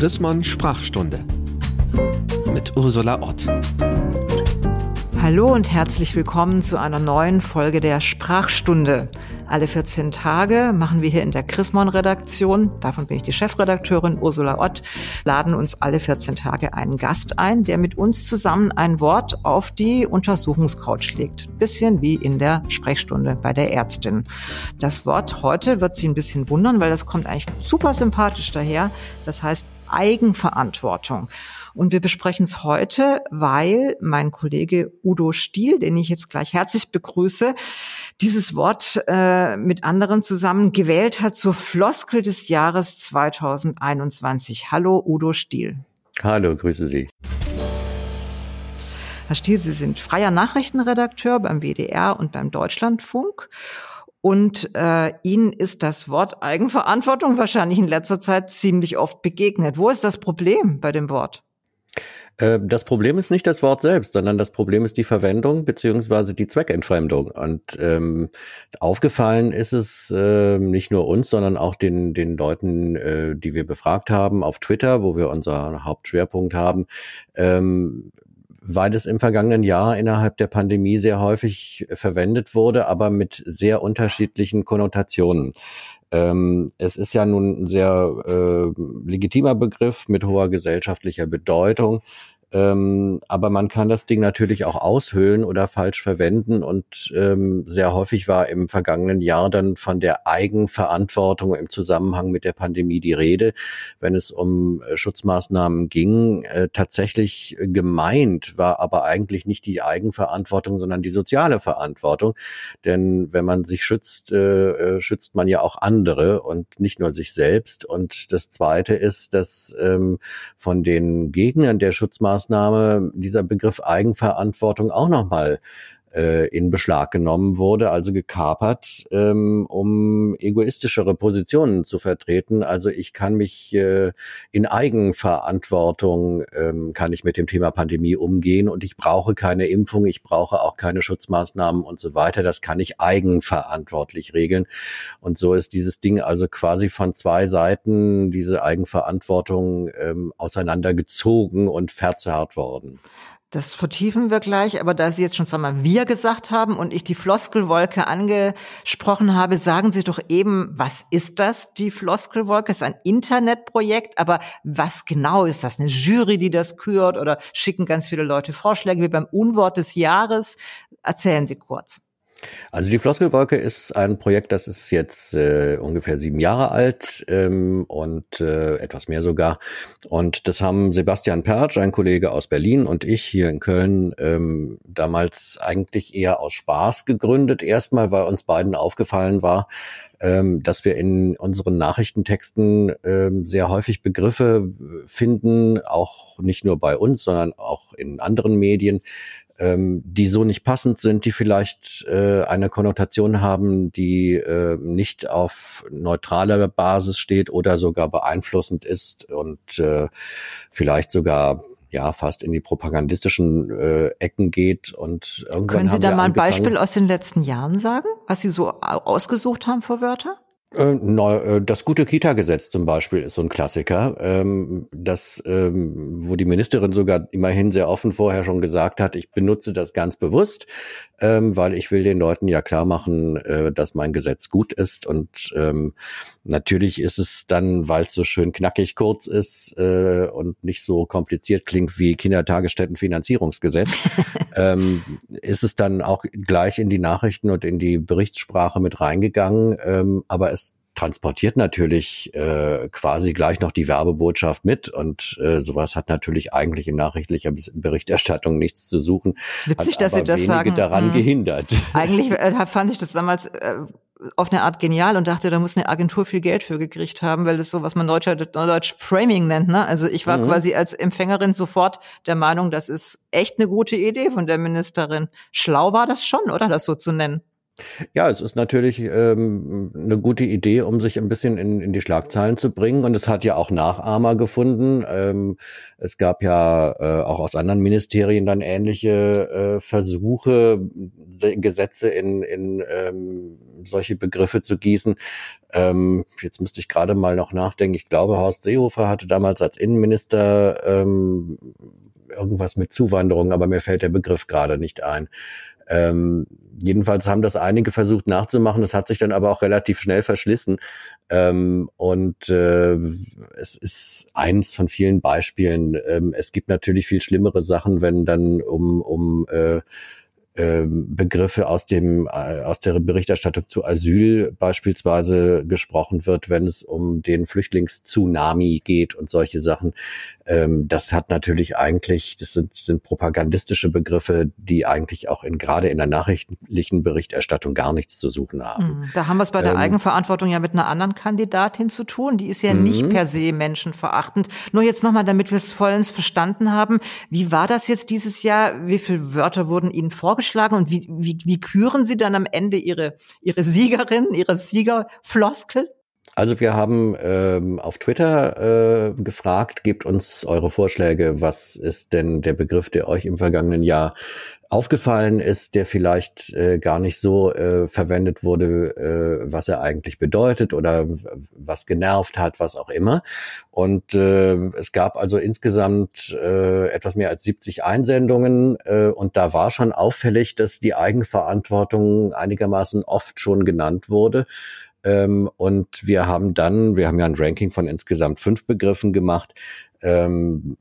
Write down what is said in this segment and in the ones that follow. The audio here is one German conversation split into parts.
Chrismon Sprachstunde mit Ursula Ott. Hallo und herzlich willkommen zu einer neuen Folge der Sprachstunde. Alle 14 Tage machen wir hier in der Chrismon-Redaktion, davon bin ich die Chefredakteurin Ursula Ott, laden uns alle 14 Tage einen Gast ein, der mit uns zusammen ein Wort auf die Untersuchungscouch legt. Bisschen wie in der Sprechstunde bei der Ärztin. Das Wort heute wird Sie ein bisschen wundern, weil das kommt eigentlich super sympathisch daher. Das heißt Eigenverantwortung. Und wir besprechen es heute, weil mein Kollege Udo Stiel, den ich jetzt gleich herzlich begrüße, dieses Wort äh, mit anderen zusammen gewählt hat zur Floskel des Jahres 2021. Hallo Udo Stiel. Hallo, grüße Sie. Herr Stiel, Sie sind freier Nachrichtenredakteur beim WDR und beim Deutschlandfunk. Und äh, Ihnen ist das Wort Eigenverantwortung wahrscheinlich in letzter Zeit ziemlich oft begegnet. Wo ist das Problem bei dem Wort? Äh, das Problem ist nicht das Wort selbst, sondern das Problem ist die Verwendung beziehungsweise die Zweckentfremdung. Und ähm, aufgefallen ist es äh, nicht nur uns, sondern auch den, den Leuten, äh, die wir befragt haben auf Twitter, wo wir unser Hauptschwerpunkt haben, ähm, weil es im vergangenen Jahr innerhalb der Pandemie sehr häufig verwendet wurde, aber mit sehr unterschiedlichen Konnotationen. Ähm, es ist ja nun ein sehr äh, legitimer Begriff mit hoher gesellschaftlicher Bedeutung. Ähm, aber man kann das Ding natürlich auch aushöhlen oder falsch verwenden. Und ähm, sehr häufig war im vergangenen Jahr dann von der Eigenverantwortung im Zusammenhang mit der Pandemie die Rede, wenn es um äh, Schutzmaßnahmen ging. Äh, tatsächlich gemeint war aber eigentlich nicht die Eigenverantwortung, sondern die soziale Verantwortung. Denn wenn man sich schützt, äh, äh schützt man ja auch andere und nicht nur sich selbst. Und das Zweite ist, dass ähm, von den Gegnern der Schutzmaßnahmen Maßnahme dieser Begriff Eigenverantwortung auch nochmal äh, in Beschlag genommen wurde, also gekapert, ähm, um egoistischere Positionen zu vertreten. Also ich kann mich äh, in Eigenverantwortung, ähm, kann ich mit dem Thema Pandemie umgehen und ich brauche keine Impfung, ich brauche auch keine Schutzmaßnahmen und so weiter. Das kann ich eigenverantwortlich regeln. Und so ist dieses Ding also quasi von zwei Seiten, diese Eigenverantwortung ähm, auseinandergezogen und verzerrt worden. Das vertiefen wir gleich, aber da Sie jetzt schon einmal wir gesagt haben und ich die Floskelwolke angesprochen habe, sagen Sie doch eben, was ist das, die Floskelwolke? Es ist ein Internetprojekt, aber was genau ist das? Eine Jury, die das kürt oder schicken ganz viele Leute Vorschläge wie beim Unwort des Jahres? Erzählen Sie kurz. Also die Floskelwolke ist ein Projekt, das ist jetzt äh, ungefähr sieben Jahre alt ähm, und äh, etwas mehr sogar. Und das haben Sebastian Pertsch, ein Kollege aus Berlin, und ich hier in Köln ähm, damals eigentlich eher aus Spaß gegründet. Erstmal, weil uns beiden aufgefallen war, ähm, dass wir in unseren Nachrichtentexten ähm, sehr häufig Begriffe finden, auch nicht nur bei uns, sondern auch in anderen Medien, ähm, die so nicht passend sind, die vielleicht äh, eine Konnotation haben, die äh, nicht auf neutraler Basis steht oder sogar beeinflussend ist und äh, vielleicht sogar ja fast in die propagandistischen äh, Ecken geht und irgendwann Können Sie da mal ein Beispiel aus den letzten Jahren sagen, was Sie so ausgesucht haben für Wörter? Äh, äh, das gute Kita-Gesetz zum Beispiel ist so ein Klassiker, ähm, das, ähm, wo die Ministerin sogar immerhin sehr offen vorher schon gesagt hat, ich benutze das ganz bewusst, ähm, weil ich will den Leuten ja klar machen, äh, dass mein Gesetz gut ist. Und natürlich ist es dann, weil es so schön knackig kurz ist und nicht so kompliziert klingt wie Kindertagesstättenfinanzierungsgesetz, ist es dann auch gleich in die Nachrichten und in die Berichtssprache mit reingegangen. aber es transportiert natürlich äh, quasi gleich noch die Werbebotschaft mit und äh, sowas hat natürlich eigentlich in nachrichtlicher Berichterstattung nichts zu suchen. Es ist witzig, dass Sie das sagen. daran hm. gehindert. Eigentlich äh, fand ich das damals äh, auf eine Art genial und dachte, da muss eine Agentur viel Geld für gekriegt haben, weil das so, was man Deutsch, Deutsch Framing nennt. Ne? Also ich war mhm. quasi als Empfängerin sofort der Meinung, das ist echt eine gute Idee von der Ministerin. Schlau war das schon, oder das so zu nennen? Ja, es ist natürlich ähm, eine gute Idee, um sich ein bisschen in, in die Schlagzeilen zu bringen. Und es hat ja auch Nachahmer gefunden. Ähm, es gab ja äh, auch aus anderen Ministerien dann ähnliche äh, Versuche, Gesetze in, in ähm, solche Begriffe zu gießen. Ähm, jetzt müsste ich gerade mal noch nachdenken. Ich glaube, Horst Seehofer hatte damals als Innenminister ähm, irgendwas mit Zuwanderung, aber mir fällt der Begriff gerade nicht ein. Ähm, jedenfalls haben das einige versucht nachzumachen. Das hat sich dann aber auch relativ schnell verschlissen. Ähm, und äh, es ist eins von vielen Beispielen. Ähm, es gibt natürlich viel schlimmere Sachen, wenn dann um, um äh, Begriffe aus dem äh, aus der Berichterstattung zu Asyl beispielsweise gesprochen wird, wenn es um den Flüchtlingstsunami geht und solche Sachen. Ähm, das hat natürlich eigentlich, das sind, sind propagandistische Begriffe, die eigentlich auch in gerade in der nachrichtlichen Berichterstattung gar nichts zu suchen haben. Mhm. Da haben wir es bei der ähm, Eigenverantwortung ja mit einer anderen Kandidatin zu tun. Die ist ja nicht mhm. per se menschenverachtend. Nur jetzt nochmal, damit wir es vollends verstanden haben. Wie war das jetzt dieses Jahr? Wie viele Wörter wurden Ihnen vorgestellt? Vorgeschlagen und wie, wie, wie küren Sie dann am Ende Ihre, Ihre Siegerin, Ihre Siegerfloskel? Also wir haben ähm, auf Twitter äh, gefragt, gebt uns eure Vorschläge, was ist denn der Begriff, der euch im vergangenen Jahr aufgefallen ist, der vielleicht äh, gar nicht so äh, verwendet wurde, äh, was er eigentlich bedeutet oder was genervt hat, was auch immer. Und äh, es gab also insgesamt äh, etwas mehr als 70 Einsendungen äh, und da war schon auffällig, dass die Eigenverantwortung einigermaßen oft schon genannt wurde. Ähm, und wir haben dann, wir haben ja ein Ranking von insgesamt fünf Begriffen gemacht. Ähm,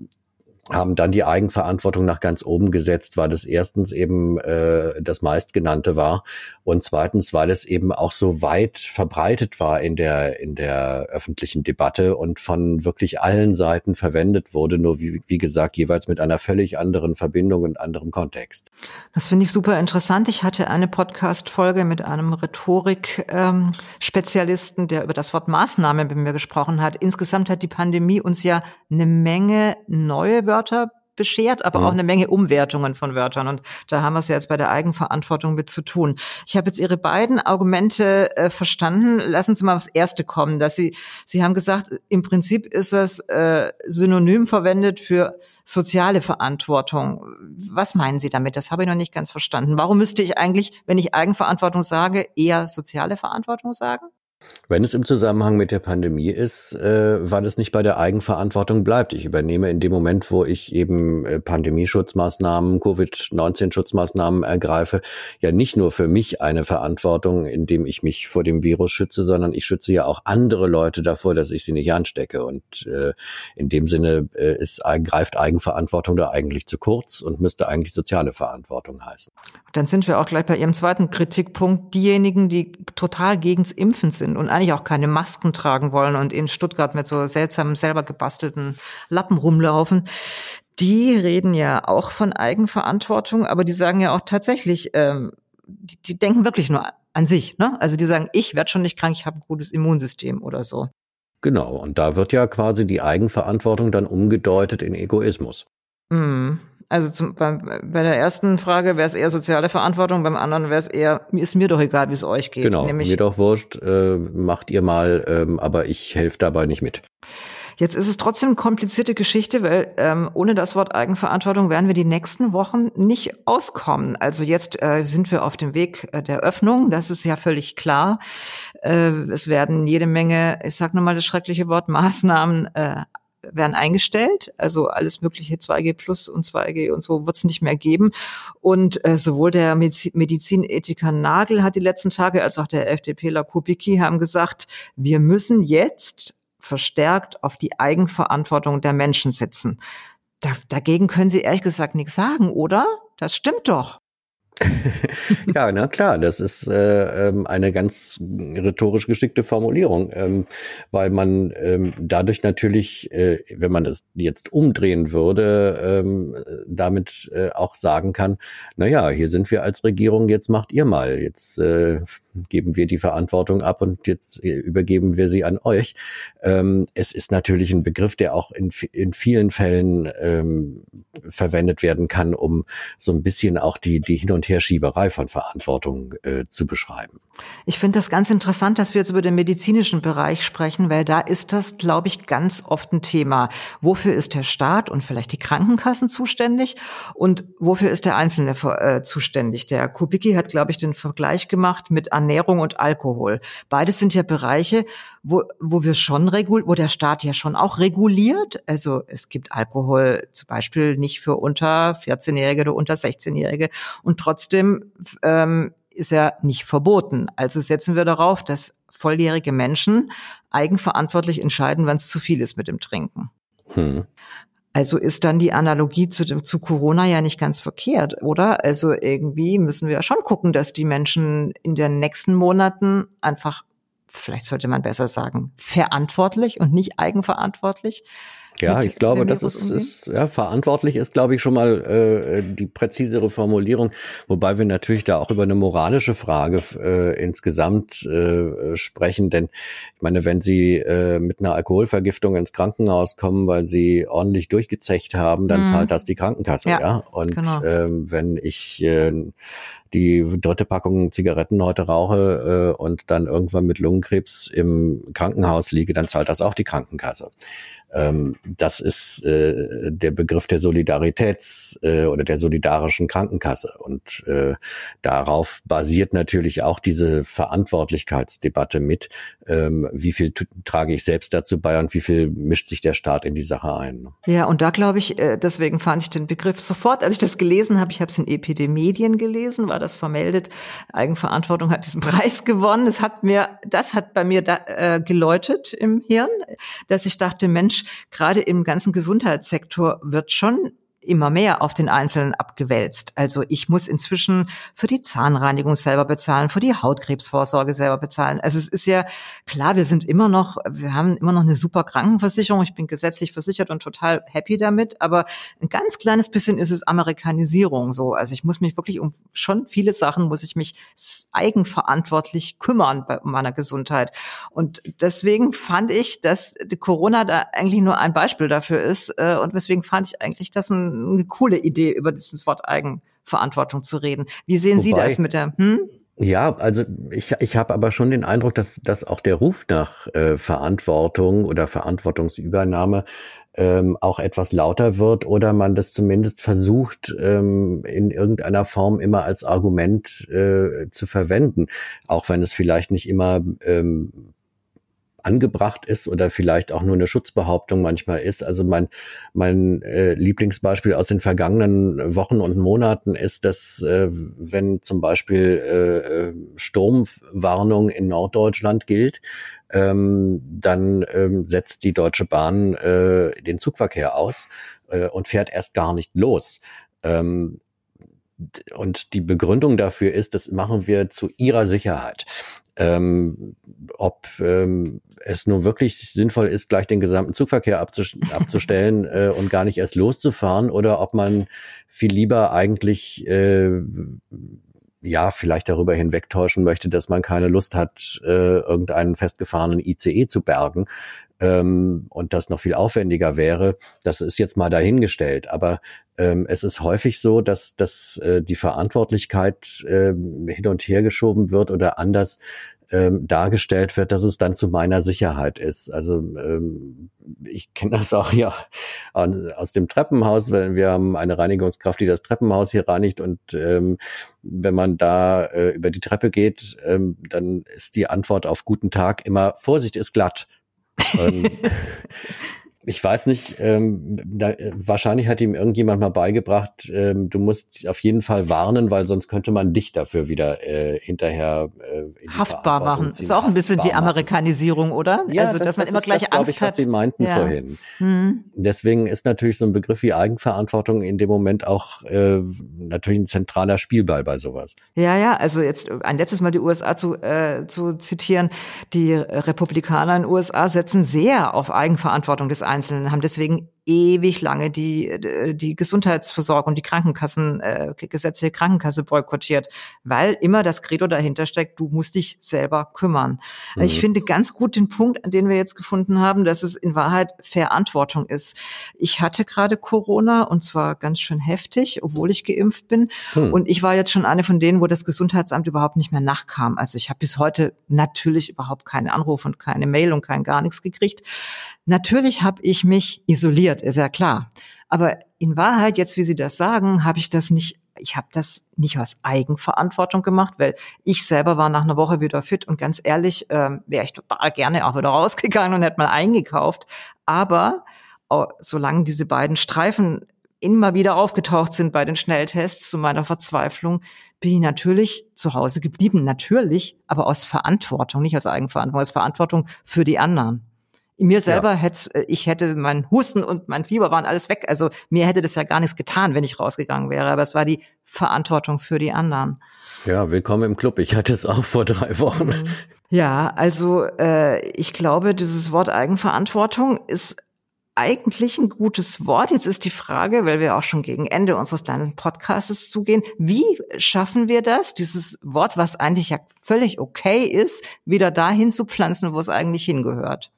haben dann die Eigenverantwortung nach ganz oben gesetzt, weil das erstens eben äh, das meistgenannte war und zweitens, weil es eben auch so weit verbreitet war in der in der öffentlichen Debatte und von wirklich allen Seiten verwendet wurde, nur wie, wie gesagt jeweils mit einer völlig anderen Verbindung und anderem Kontext. Das finde ich super interessant. Ich hatte eine Podcast-Folge mit einem Rhetorik-Spezialisten, ähm, der über das Wort Maßnahme mit mir gesprochen hat. Insgesamt hat die Pandemie uns ja eine Menge neue Wörter Wörter beschert, aber mhm. auch eine Menge Umwertungen von Wörtern. Und da haben wir es ja jetzt bei der Eigenverantwortung mit zu tun. Ich habe jetzt Ihre beiden Argumente äh, verstanden. Lassen Sie mal aufs erste kommen, dass Sie, Sie haben gesagt, im Prinzip ist das äh, synonym verwendet für soziale Verantwortung. Was meinen Sie damit? Das habe ich noch nicht ganz verstanden. Warum müsste ich eigentlich, wenn ich Eigenverantwortung sage, eher soziale Verantwortung sagen? Wenn es im Zusammenhang mit der Pandemie ist, äh, weil es nicht bei der Eigenverantwortung bleibt. Ich übernehme in dem Moment, wo ich eben äh, Pandemieschutzmaßnahmen, Covid-19-Schutzmaßnahmen ergreife, ja nicht nur für mich eine Verantwortung, indem ich mich vor dem Virus schütze, sondern ich schütze ja auch andere Leute davor, dass ich sie nicht anstecke. Und äh, in dem Sinne äh, ist, greift Eigenverantwortung da eigentlich zu kurz und müsste eigentlich soziale Verantwortung heißen. Dann sind wir auch gleich bei Ihrem zweiten Kritikpunkt. Diejenigen, die total gegens Impfen sind, sind und eigentlich auch keine Masken tragen wollen und in Stuttgart mit so seltsamen, selber gebastelten Lappen rumlaufen, die reden ja auch von Eigenverantwortung, aber die sagen ja auch tatsächlich, ähm, die, die denken wirklich nur an sich. Ne? Also die sagen, ich werde schon nicht krank, ich habe ein gutes Immunsystem oder so. Genau, und da wird ja quasi die Eigenverantwortung dann umgedeutet in Egoismus. Mm. Also zum, bei, bei der ersten Frage wäre es eher soziale Verantwortung, beim anderen wäre es eher, ist mir doch egal, wie es euch geht. Genau, Nämlich, mir doch wurscht, äh, macht ihr mal, ähm, aber ich helfe dabei nicht mit. Jetzt ist es trotzdem eine komplizierte Geschichte, weil ähm, ohne das Wort Eigenverantwortung werden wir die nächsten Wochen nicht auskommen. Also jetzt äh, sind wir auf dem Weg äh, der Öffnung, das ist ja völlig klar. Äh, es werden jede Menge, ich sag nur mal das schreckliche Wort, Maßnahmen äh, werden eingestellt. Also alles mögliche 2G Plus und 2G und so wird es nicht mehr geben. Und äh, sowohl der Medizinethiker Nagel hat die letzten Tage als auch der FDPler Kubicki haben gesagt, wir müssen jetzt verstärkt auf die Eigenverantwortung der Menschen setzen. Da, dagegen können Sie ehrlich gesagt nichts sagen, oder? Das stimmt doch. ja, na klar, das ist äh, ähm, eine ganz rhetorisch geschickte Formulierung, ähm, weil man ähm, dadurch natürlich, äh, wenn man es jetzt umdrehen würde, ähm, damit äh, auch sagen kann, na ja, hier sind wir als Regierung, jetzt macht ihr mal, jetzt äh, geben wir die Verantwortung ab und jetzt äh, übergeben wir sie an euch. Ähm, es ist natürlich ein Begriff, der auch in, in vielen Fällen ähm, verwendet werden kann, um so ein bisschen auch die, die Hin- und Herschieberei von Verantwortung äh, zu beschreiben. Ich finde das ganz interessant, dass wir jetzt über den medizinischen Bereich sprechen, weil da ist das, glaube ich, ganz oft ein Thema. Wofür ist der Staat und vielleicht die Krankenkassen zuständig und wofür ist der Einzelne äh, zuständig? Der Kubicki hat, glaube ich, den Vergleich gemacht mit Ernährung und Alkohol. Beides sind ja Bereiche, wo, wo wir schon regul wo der Staat ja schon auch reguliert. Also es gibt Alkohol zum Beispiel nicht für unter 14-Jährige oder unter 16-Jährige und trotzdem ähm, ist er nicht verboten. Also setzen wir darauf, dass volljährige Menschen eigenverantwortlich entscheiden, wann es zu viel ist mit dem Trinken. Hm. Also ist dann die Analogie zu, zu Corona ja nicht ganz verkehrt, oder? Also irgendwie müssen wir schon gucken, dass die Menschen in den nächsten Monaten einfach, vielleicht sollte man besser sagen, verantwortlich und nicht eigenverantwortlich ja, ich glaube, das ist, ist ja verantwortlich ist, glaube ich, schon mal äh, die präzisere Formulierung, wobei wir natürlich da auch über eine moralische Frage äh, insgesamt äh, sprechen. Denn ich meine, wenn Sie äh, mit einer Alkoholvergiftung ins Krankenhaus kommen, weil Sie ordentlich durchgezecht haben, dann mhm. zahlt das die Krankenkasse. Ja, ja? Und genau. ähm, wenn ich äh, die dritte Packung Zigaretten heute rauche äh, und dann irgendwann mit Lungenkrebs im Krankenhaus liege, dann zahlt das auch die Krankenkasse. Ähm, das ist äh, der Begriff der Solidaritäts- äh, oder der solidarischen Krankenkasse. Und äh, darauf basiert natürlich auch diese Verantwortlichkeitsdebatte mit. Ähm, wie viel trage ich selbst dazu bei und wie viel mischt sich der Staat in die Sache ein? Ja, und da glaube ich, äh, deswegen fand ich den Begriff sofort, als ich das gelesen habe, ich habe es in Epidemedien gelesen, war das vermeldet, Eigenverantwortung hat diesen Preis gewonnen. Es hat mir, das hat bei mir da, äh, geläutet im Hirn, dass ich dachte, Mensch, gerade im ganzen Gesundheitssektor wird schon immer mehr auf den Einzelnen abgewälzt. Also ich muss inzwischen für die Zahnreinigung selber bezahlen, für die Hautkrebsvorsorge selber bezahlen. Also es ist ja klar, wir sind immer noch, wir haben immer noch eine super Krankenversicherung. Ich bin gesetzlich versichert und total happy damit. Aber ein ganz kleines bisschen ist es Amerikanisierung so. Also ich muss mich wirklich um schon viele Sachen muss ich mich eigenverantwortlich kümmern bei meiner Gesundheit. Und deswegen fand ich, dass die Corona da eigentlich nur ein Beispiel dafür ist. Äh, und deswegen fand ich eigentlich, dass ein eine coole Idee, über diesen Wort Eigenverantwortung zu reden. Wie sehen Wobei, Sie das mit der? Hm? Ja, also ich, ich habe aber schon den Eindruck, dass, dass auch der Ruf nach äh, Verantwortung oder Verantwortungsübernahme ähm, auch etwas lauter wird oder man das zumindest versucht, ähm, in irgendeiner Form immer als Argument äh, zu verwenden, auch wenn es vielleicht nicht immer ähm, angebracht ist oder vielleicht auch nur eine Schutzbehauptung manchmal ist. Also mein, mein äh, Lieblingsbeispiel aus den vergangenen Wochen und Monaten ist, dass äh, wenn zum Beispiel äh, Sturmwarnung in Norddeutschland gilt, ähm, dann ähm, setzt die Deutsche Bahn äh, den Zugverkehr aus äh, und fährt erst gar nicht los. Ähm, und die Begründung dafür ist, das machen wir zu ihrer Sicherheit. Ähm, ob ähm, es nun wirklich sinnvoll ist, gleich den gesamten Zugverkehr abzustellen äh, und gar nicht erst loszufahren oder ob man viel lieber eigentlich äh, ja, vielleicht darüber hinwegtäuschen möchte, dass man keine Lust hat, äh, irgendeinen festgefahrenen ICE zu bergen ähm, und das noch viel aufwendiger wäre. Das ist jetzt mal dahingestellt. Aber ähm, es ist häufig so, dass, dass äh, die Verantwortlichkeit äh, hin und her geschoben wird oder anders ähm, dargestellt wird, dass es dann zu meiner Sicherheit ist. Also ähm, ich kenne das auch ja aus dem Treppenhaus, weil wir haben eine Reinigungskraft, die das Treppenhaus hier reinigt und ähm, wenn man da äh, über die Treppe geht, ähm, dann ist die Antwort auf guten Tag immer Vorsicht ist glatt. ähm, ich weiß nicht, ähm, da, wahrscheinlich hat ihm irgendjemand mal beigebracht, ähm, du musst auf jeden Fall warnen, weil sonst könnte man dich dafür wieder äh, hinterher äh, haftbar machen. Ziehen, ist auch ein bisschen die Amerikanisierung, oder? Ja, also, das, dass man das immer gleich das, Angst ich, hat. Was Sie meinten ja. vorhin. Mhm. Deswegen ist natürlich so ein Begriff wie Eigenverantwortung in dem Moment auch äh, natürlich ein zentraler Spielball bei sowas. Ja, ja, also jetzt ein letztes Mal die USA zu, äh, zu zitieren. Die Republikaner in den USA setzen sehr auf Eigenverantwortung des Einzelnen haben deswegen ewig lange die, äh, die Gesundheitsversorgung, die Krankenkassen, äh, gesetzliche Krankenkasse boykottiert, weil immer das Credo dahinter steckt, du musst dich selber kümmern. Mhm. Ich finde ganz gut den Punkt, an den wir jetzt gefunden haben, dass es in Wahrheit Verantwortung ist. Ich hatte gerade Corona und zwar ganz schön heftig, obwohl ich geimpft bin. Mhm. Und ich war jetzt schon eine von denen, wo das Gesundheitsamt überhaupt nicht mehr nachkam. Also ich habe bis heute natürlich überhaupt keine Anrufe und keine Mail und kein gar nichts gekriegt. Natürlich habe ich mich isoliert, ist ja klar. Aber in Wahrheit, jetzt wie Sie das sagen, habe ich das nicht ich habe das nicht aus Eigenverantwortung gemacht, weil ich selber war nach einer Woche wieder fit und ganz ehrlich, ähm, wäre ich total gerne auch wieder rausgegangen und hätte mal eingekauft. Aber oh, solange diese beiden Streifen immer wieder aufgetaucht sind bei den Schnelltests zu meiner Verzweiflung, bin ich natürlich zu Hause geblieben. Natürlich, aber aus Verantwortung, nicht aus Eigenverantwortung, aus Verantwortung für die anderen. Mir selber ja. hätte, äh, ich hätte mein Husten und mein Fieber waren alles weg. Also mir hätte das ja gar nichts getan, wenn ich rausgegangen wäre. Aber es war die Verantwortung für die anderen. Ja, willkommen im Club. Ich hatte es auch vor drei Wochen. Mhm. Ja, also äh, ich glaube, dieses Wort Eigenverantwortung ist eigentlich ein gutes Wort. Jetzt ist die Frage, weil wir auch schon gegen Ende unseres kleinen Podcasts zugehen, wie schaffen wir das, dieses Wort, was eigentlich ja völlig okay ist, wieder dahin zu pflanzen, wo es eigentlich hingehört?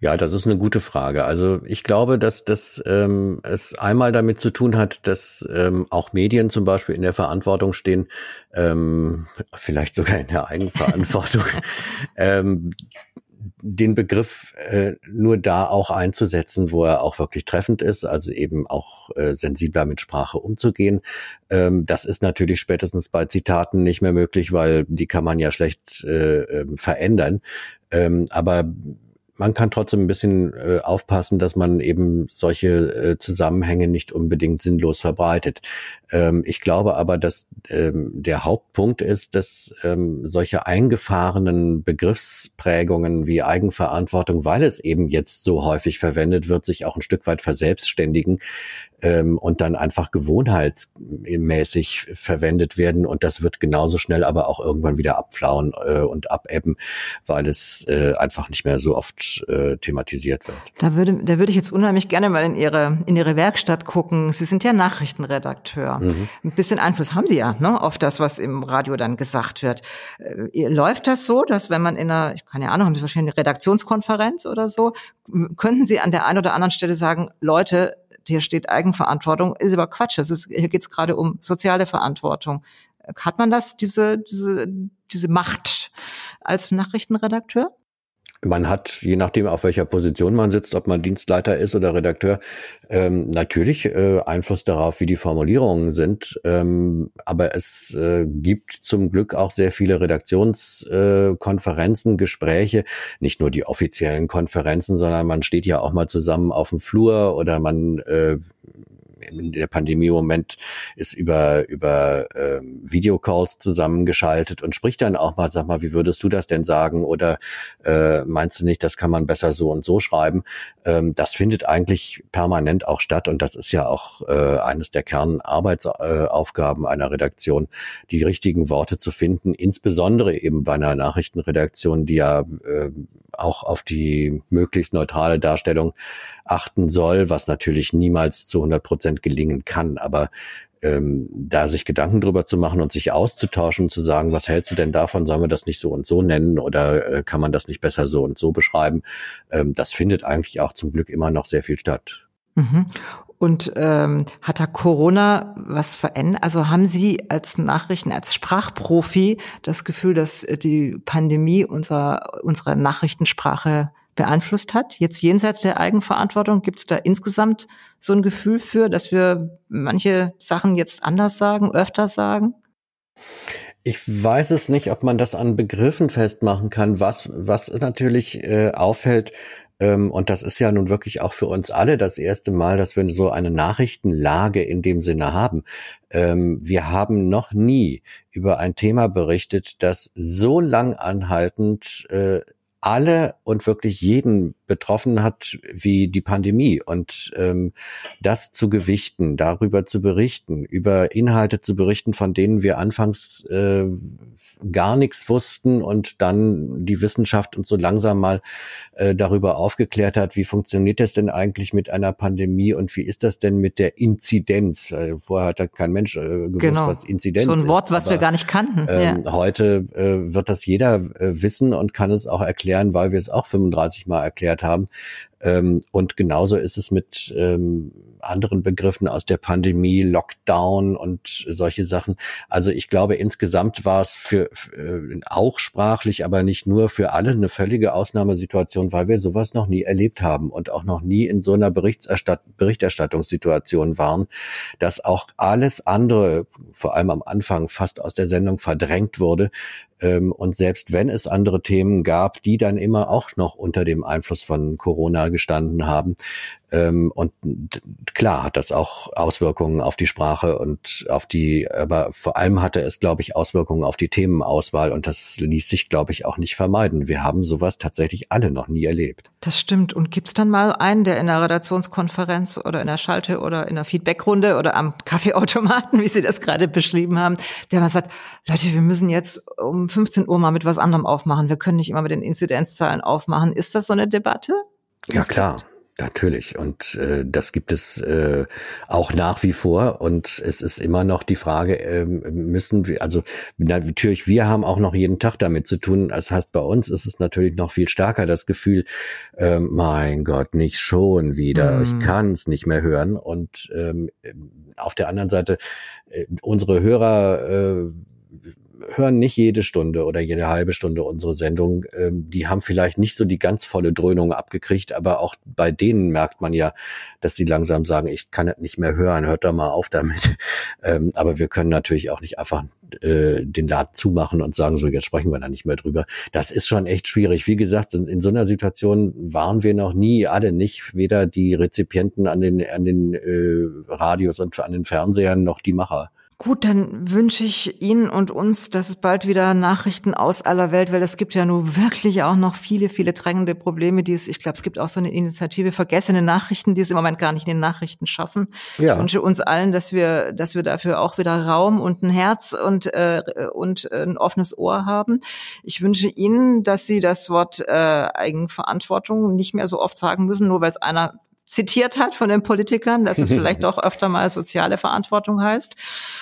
Ja, das ist eine gute Frage. Also ich glaube, dass das ähm, es einmal damit zu tun hat, dass ähm, auch Medien zum Beispiel in der Verantwortung stehen, ähm, vielleicht sogar in der Eigenverantwortung, ähm, den Begriff äh, nur da auch einzusetzen, wo er auch wirklich treffend ist, also eben auch äh, sensibler mit Sprache umzugehen. Ähm, das ist natürlich spätestens bei Zitaten nicht mehr möglich, weil die kann man ja schlecht äh, ähm, verändern. Ähm, aber man kann trotzdem ein bisschen äh, aufpassen, dass man eben solche äh, Zusammenhänge nicht unbedingt sinnlos verbreitet. Ähm, ich glaube aber, dass ähm, der Hauptpunkt ist, dass ähm, solche eingefahrenen Begriffsprägungen wie Eigenverantwortung, weil es eben jetzt so häufig verwendet wird, sich auch ein Stück weit verselbstständigen ähm, und dann einfach gewohnheitsmäßig verwendet werden. Und das wird genauso schnell aber auch irgendwann wieder abflauen äh, und abebben, weil es äh, einfach nicht mehr so oft äh, thematisiert wird. Da würde, da würde ich jetzt unheimlich gerne mal in Ihre, in Ihre Werkstatt gucken. Sie sind ja Nachrichtenredakteur. Mhm. Ein bisschen Einfluss haben Sie ja ne, auf das, was im Radio dann gesagt wird. Äh, läuft das so, dass wenn man in einer, ich keine Ahnung, haben Sie wahrscheinlich eine Redaktionskonferenz oder so, könnten Sie an der einen oder anderen Stelle sagen, Leute, hier steht Eigenverantwortung, ist aber Quatsch. Es ist, hier geht es gerade um soziale Verantwortung. Hat man das, diese, diese, diese Macht als Nachrichtenredakteur? Man hat, je nachdem, auf welcher Position man sitzt, ob man Dienstleiter ist oder Redakteur, ähm, natürlich äh, Einfluss darauf, wie die Formulierungen sind. Ähm, aber es äh, gibt zum Glück auch sehr viele Redaktionskonferenzen, äh, Gespräche, nicht nur die offiziellen Konferenzen, sondern man steht ja auch mal zusammen auf dem Flur oder man äh, in der Pandemie-Moment ist über, über ähm, Videocalls zusammengeschaltet und spricht dann auch mal, sag mal, wie würdest du das denn sagen? Oder äh, meinst du nicht, das kann man besser so und so schreiben? Ähm, das findet eigentlich permanent auch statt und das ist ja auch äh, eines der Kernarbeitsaufgaben äh, einer Redaktion, die richtigen Worte zu finden, insbesondere eben bei einer Nachrichtenredaktion, die ja äh, auch auf die möglichst neutrale Darstellung achten soll, was natürlich niemals zu 100 Prozent gelingen kann. Aber ähm, da sich Gedanken drüber zu machen und sich auszutauschen, zu sagen, was hältst du denn davon, sollen wir das nicht so und so nennen oder äh, kann man das nicht besser so und so beschreiben, ähm, das findet eigentlich auch zum Glück immer noch sehr viel statt. Mhm. Und ähm, hat da Corona was verändert? Also haben Sie als Nachrichten, als Sprachprofi das Gefühl, dass äh, die Pandemie unser, unsere Nachrichtensprache beeinflusst hat? Jetzt jenseits der Eigenverantwortung, gibt es da insgesamt so ein Gefühl für, dass wir manche Sachen jetzt anders sagen, öfter sagen? Ich weiß es nicht, ob man das an Begriffen festmachen kann. Was, was natürlich äh, auffällt, ähm, und das ist ja nun wirklich auch für uns alle das erste Mal, dass wir so eine Nachrichtenlage in dem Sinne haben. Ähm, wir haben noch nie über ein Thema berichtet, das so lang anhaltend äh, alle und wirklich jeden betroffen hat wie die Pandemie. Und ähm, das zu gewichten, darüber zu berichten, über Inhalte zu berichten, von denen wir anfangs äh, gar nichts wussten und dann die Wissenschaft uns so langsam mal äh, darüber aufgeklärt hat, wie funktioniert das denn eigentlich mit einer Pandemie und wie ist das denn mit der Inzidenz? Weil vorher hat da kein Mensch äh, gewusst, genau. was Inzidenz ist. So ein Wort, ist. was Aber, wir gar nicht kannten. Ähm, ja. Heute äh, wird das jeder äh, wissen und kann es auch erklären, weil wir es auch 35 Mal erklärt haben. Ähm, und genauso ist es mit ähm, anderen Begriffen aus der Pandemie, Lockdown und solche Sachen. Also ich glaube, insgesamt war es für, äh, auch sprachlich, aber nicht nur für alle eine völlige Ausnahmesituation, weil wir sowas noch nie erlebt haben und auch noch nie in so einer Berichterstatt Berichterstattungssituation waren, dass auch alles andere, vor allem am Anfang, fast aus der Sendung verdrängt wurde, ähm, und selbst wenn es andere Themen gab, die dann immer auch noch unter dem Einfluss von Corona gestanden haben, ähm, und klar hat das auch Auswirkungen auf die Sprache und auf die, aber vor allem hatte es, glaube ich, Auswirkungen auf die Themenauswahl und das ließ sich, glaube ich, auch nicht vermeiden. Wir haben sowas tatsächlich alle noch nie erlebt. Das stimmt. Und gibt's dann mal einen, der in der Redaktionskonferenz oder in der Schalte oder in der Feedbackrunde oder am Kaffeeautomaten, wie Sie das gerade beschrieben haben, der mal sagt, Leute, wir müssen jetzt um 15 Uhr mal mit was anderem aufmachen. Wir können nicht immer mit den Inzidenzzahlen aufmachen. Ist das so eine Debatte? Ja, klar. Natürlich. Und äh, das gibt es äh, auch nach wie vor. Und es ist immer noch die Frage, äh, müssen wir, also natürlich, wir haben auch noch jeden Tag damit zu tun. Das heißt, bei uns ist es natürlich noch viel stärker das Gefühl, äh, mein Gott, nicht schon wieder. Mm. Ich kann es nicht mehr hören. Und ähm, auf der anderen Seite, äh, unsere Hörer äh, hören nicht jede Stunde oder jede halbe Stunde unsere Sendung. Ähm, die haben vielleicht nicht so die ganz volle Dröhnung abgekriegt, aber auch bei denen merkt man ja, dass sie langsam sagen, ich kann es nicht mehr hören, hört da mal auf damit. Ähm, aber wir können natürlich auch nicht einfach äh, den Laden zumachen und sagen, so jetzt sprechen wir da nicht mehr drüber. Das ist schon echt schwierig. Wie gesagt, in, in so einer Situation waren wir noch nie, alle nicht, weder die Rezipienten an den, an den äh, Radios und an den Fernsehern noch die Macher. Gut, dann wünsche ich Ihnen und uns, dass es bald wieder Nachrichten aus aller Welt, weil es gibt ja nur wirklich auch noch viele, viele drängende Probleme, die es, ich glaube, es gibt auch so eine Initiative vergessene Nachrichten, die es im Moment gar nicht in den Nachrichten schaffen. Ja. Ich wünsche uns allen, dass wir, dass wir dafür auch wieder Raum und ein Herz und, äh, und ein offenes Ohr haben. Ich wünsche Ihnen, dass Sie das Wort äh, Eigenverantwortung nicht mehr so oft sagen müssen, nur weil es einer zitiert hat von den Politikern, dass es vielleicht doch öfter mal soziale Verantwortung heißt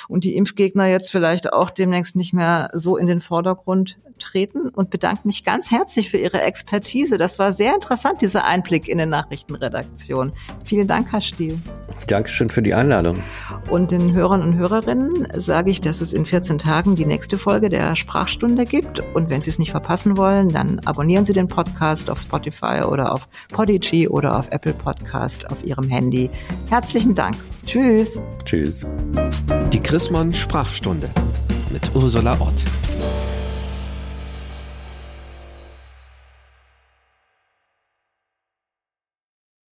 und die Impfgegner jetzt vielleicht auch demnächst nicht mehr so in den Vordergrund treten und bedanke mich ganz herzlich für Ihre Expertise. Das war sehr interessant, dieser Einblick in den Nachrichtenredaktion. Vielen Dank, Herr Stiel. Dankeschön für die Einladung. Und den Hörern und Hörerinnen sage ich, dass es in 14 Tagen die nächste Folge der Sprachstunde gibt. Und wenn Sie es nicht verpassen wollen, dann abonnieren Sie den Podcast auf Spotify oder auf Podigy oder auf Apple Podcast auf Ihrem Handy. Herzlichen Dank. Tschüss. Tschüss. Die Chrismon Sprachstunde mit Ursula Ott.